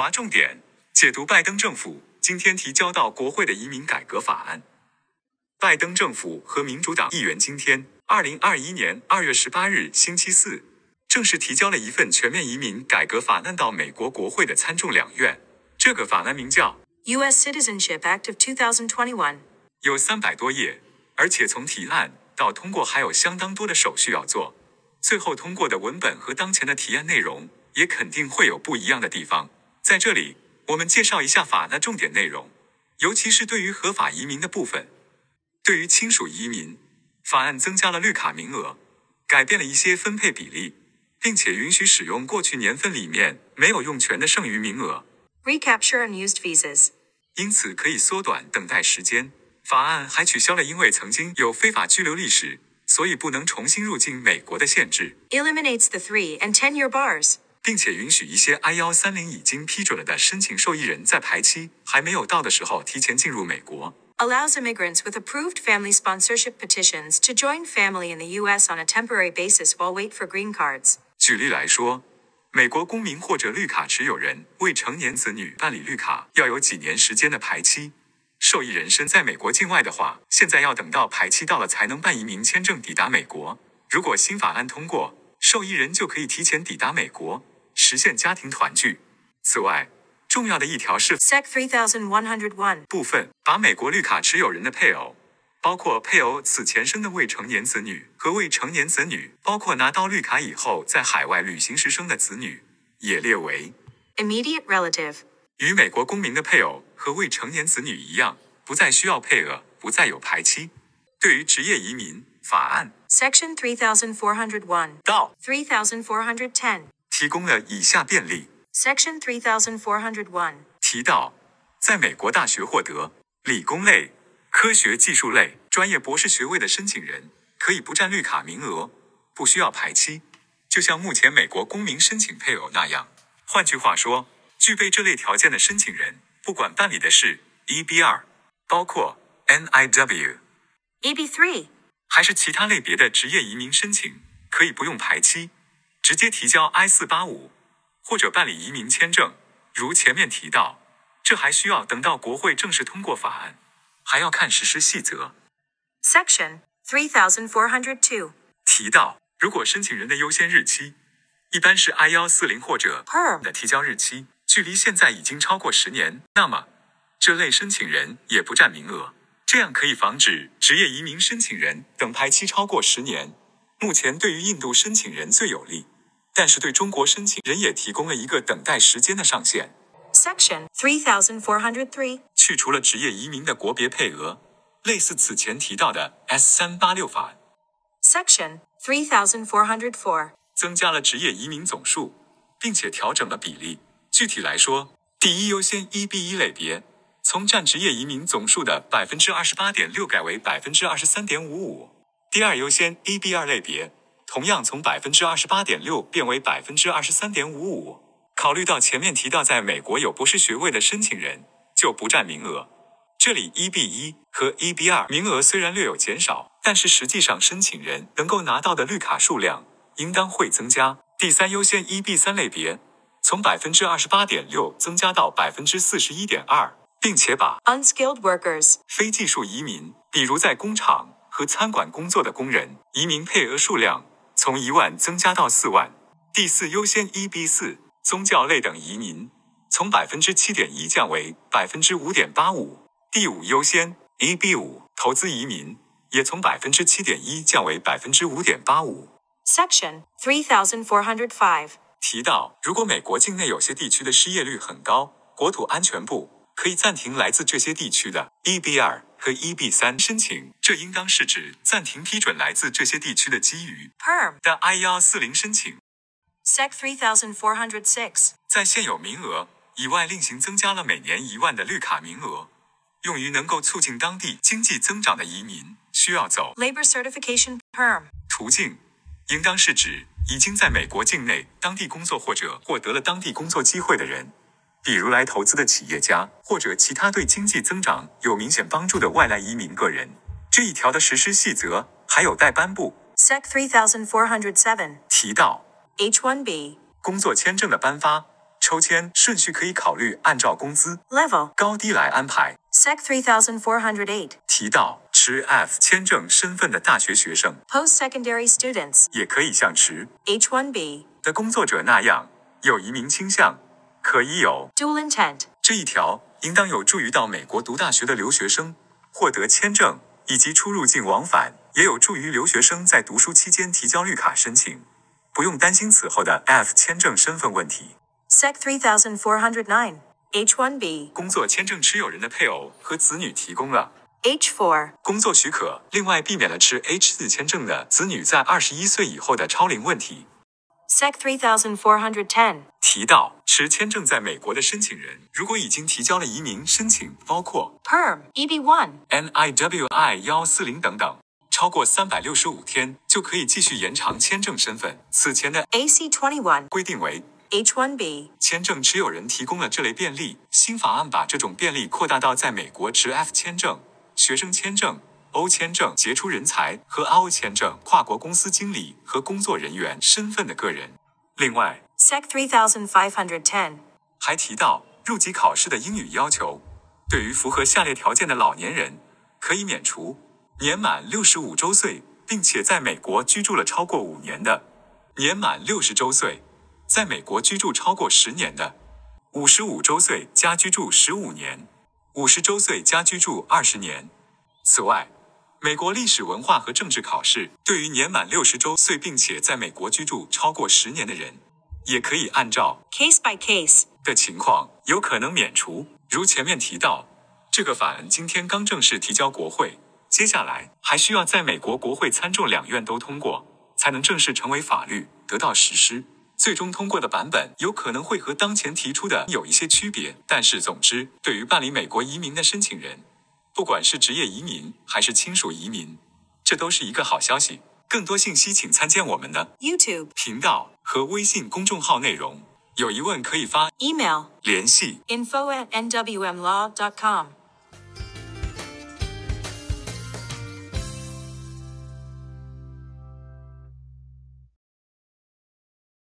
划重点解读拜登政府今天提交到国会的移民改革法案。拜登政府和民主党议员今天，二零二一年二月十八日星期四，正式提交了一份全面移民改革法案到美国国会的参众两院。这个法案名叫 U.S. Citizenship Act of 2021. 有三百多页，而且从提案到通过还有相当多的手续要做。最后通过的文本和当前的提案内容也肯定会有不一样的地方。在这里，我们介绍一下法案的重点内容，尤其是对于合法移民的部分。对于亲属移民，法案增加了绿卡名额，改变了一些分配比例，并且允许使用过去年份里面没有用全的剩余名额，Recapture unused visas. 因此可以缩短等待时间。法案还取消了因为曾经有非法居留历史，所以不能重新入境美国的限制。Eliminates the three and ten year bars. 并且允许一些 I 幺三零已经批准了的申请受益人在排期还没有到的时候提前进入美国。Allows immigrants with approved family sponsorship petitions to join family in the U.S. on a temporary basis while wait for green cards. 举例来说，美国公民或者绿卡持有人未成年子女办理绿卡要有几年时间的排期。受益人身在美国境外的话，现在要等到排期到了才能办移民签证抵达美国。如果新法案通过，受益人就可以提前抵达美国，实现家庭团聚。此外，重要的一条是 Sec 3101. 部分把美国绿卡持有人的配偶，包括配偶此前生的未成年子女和未成年子女，包括拿到绿卡以后在海外旅行时生的子女，也列为 Immediate relative. 与美国公民的配偶和未成年子女一样，不再需要配额，不再有排期。对于职业移民法案 Section 3401. 到 3410. 提供了以下便利：Section 3401. 提到，在美国大学获得理工类、科学技术类专业博士学位的申请人，可以不占绿卡名额，不需要排期，就像目前美国公民申请配偶那样。换句话说，具备这类条件的申请人，不管办理的是 EB 二，包括 NIW，EB3. 还是其他类别的职业移民申请，可以不用排期，直接提交 I 四八五，或者办理移民签证。如前面提到，这还需要等到国会正式通过法案，还要看实施细则。Section three thousand four hundred two 提到，如果申请人的优先日期一般是 I 幺四零或者 Perm. 的提交日期距离现在已经超过十年，那么这类申请人也不占名额。这样可以防止职业移民申请人等排期超过十年。目前对于印度申请人最有利，但是对中国申请人也提供了一个等待时间的上限。Section 3403. 去除了职业移民的国别配额，类似此前提到的 S 三八六法案，Section 3404. 增加了职业移民总数，并且调整了比例。具体来说，第一优先 EB 一类别从占职业移民总数的百分之二十八点六改为百分之二十三点五五；第二优先 EB 二类别同样从百分之二十八点六变为百分之二十三点五五。考虑到前面提到在美国有博士学位的申请人就不占名额，这里 EB 一和 EB 二名额虽然略有减少，但是实际上申请人能够拿到的绿卡数量应当会增加。第三优先 EB 三类别从百分之二十八点六增加到百分之四十一点二，并且把 Unskilled workers. 非技术移民，比如在工厂和餐馆工作的工人，移民配额数量从一万增加到四万。第四优先 EB 四宗教类等移民从百分之七点一降为百分之五点八五。第五优先 EB 五投资移民也从百分之七点一降为百分之五点八五。Section three thousand four hundred five 提到，如果美国境内有些地区的失业率很高，国土安全部可以暂停来自这些地区的 EB 二和 EB 三申请。这应当是指暂停批准来自这些地区的基于 Perm. 的 I 幺四零申请，Sec 3406. 在现有名额以外另行增加了每年一万的绿卡名额，用于能够促进当地经济增长的移民需要走 Labor certification. Perm. 途径，应当是指已经在美国境内当地工作或者获得了当地工作机会的人，比如来投资的企业家或者其他对经济增长有明显帮助的外来移民个人。这一条的实施细则还有待颁布。Sec 3407. 提到 H1B. 工作签证的颁发、抽签顺序可以考虑按照工资 Level. 高低来安排。Sec 3408. 提到持 F 签证身份的大学学生，Post secondary students. 也可以像持 H1B. 的工作者那样有移民倾向，可以有 Dual intent. 这一条，应当有助于到美国读大学的留学生获得签证，以及出入境往返，也有助于留学生在读书期间提交绿卡申请，不用担心此后的 F 签证身份问题。Sec 3409. H1B. 工作签证持有人的配偶和子女提供了 H4. 工作许可，另外避免了持 H 4签证的子女在二十一岁以后的超龄问题。Sec 3410. 提到持签证在美国的申请人，如果已经提交了移民申请，包括 Perm. E EB1. NIWI 幺四零等等，超过三百六十五天就可以继续延长签证身份。此前的 AC21. 规定为，H1B. 签证持有人提供了这类便利。新法案把这种便利扩大到在美国持 F 签证、学生签证、O 签证、杰出人才和 RO 签证、跨国公司经理和工作人员身份的个人。另外，Sec 3510. 还提到入籍考试的英语要求，对于符合下列条件的老年人，可以免除：年满六十五周岁，并且在美国居住了超过五年的；年满六十周岁，在美国居住超过十年的；五十五周岁加居住十五年；五十周岁加居住二十年。此外，美国历史文化和政治考试对于年满六十周岁并且在美国居住超过十年的人，也可以按照 Case by case. 的情况有可能免除。如前面提到，这个法案今天刚正式提交国会，接下来还需要在美国国会参众两院都通过，才能正式成为法律，得到实施。最终通过的版本有可能会和当前提出的有一些区别，但是总之，对于办理美国移民的申请人，不管是职业移民还是亲属移民，这都是一个好消息。更多信息请参见我们的 YouTube. 频道和微信公众号内容。有疑问可以发 Email. 联系。Info at nwmlaw.com.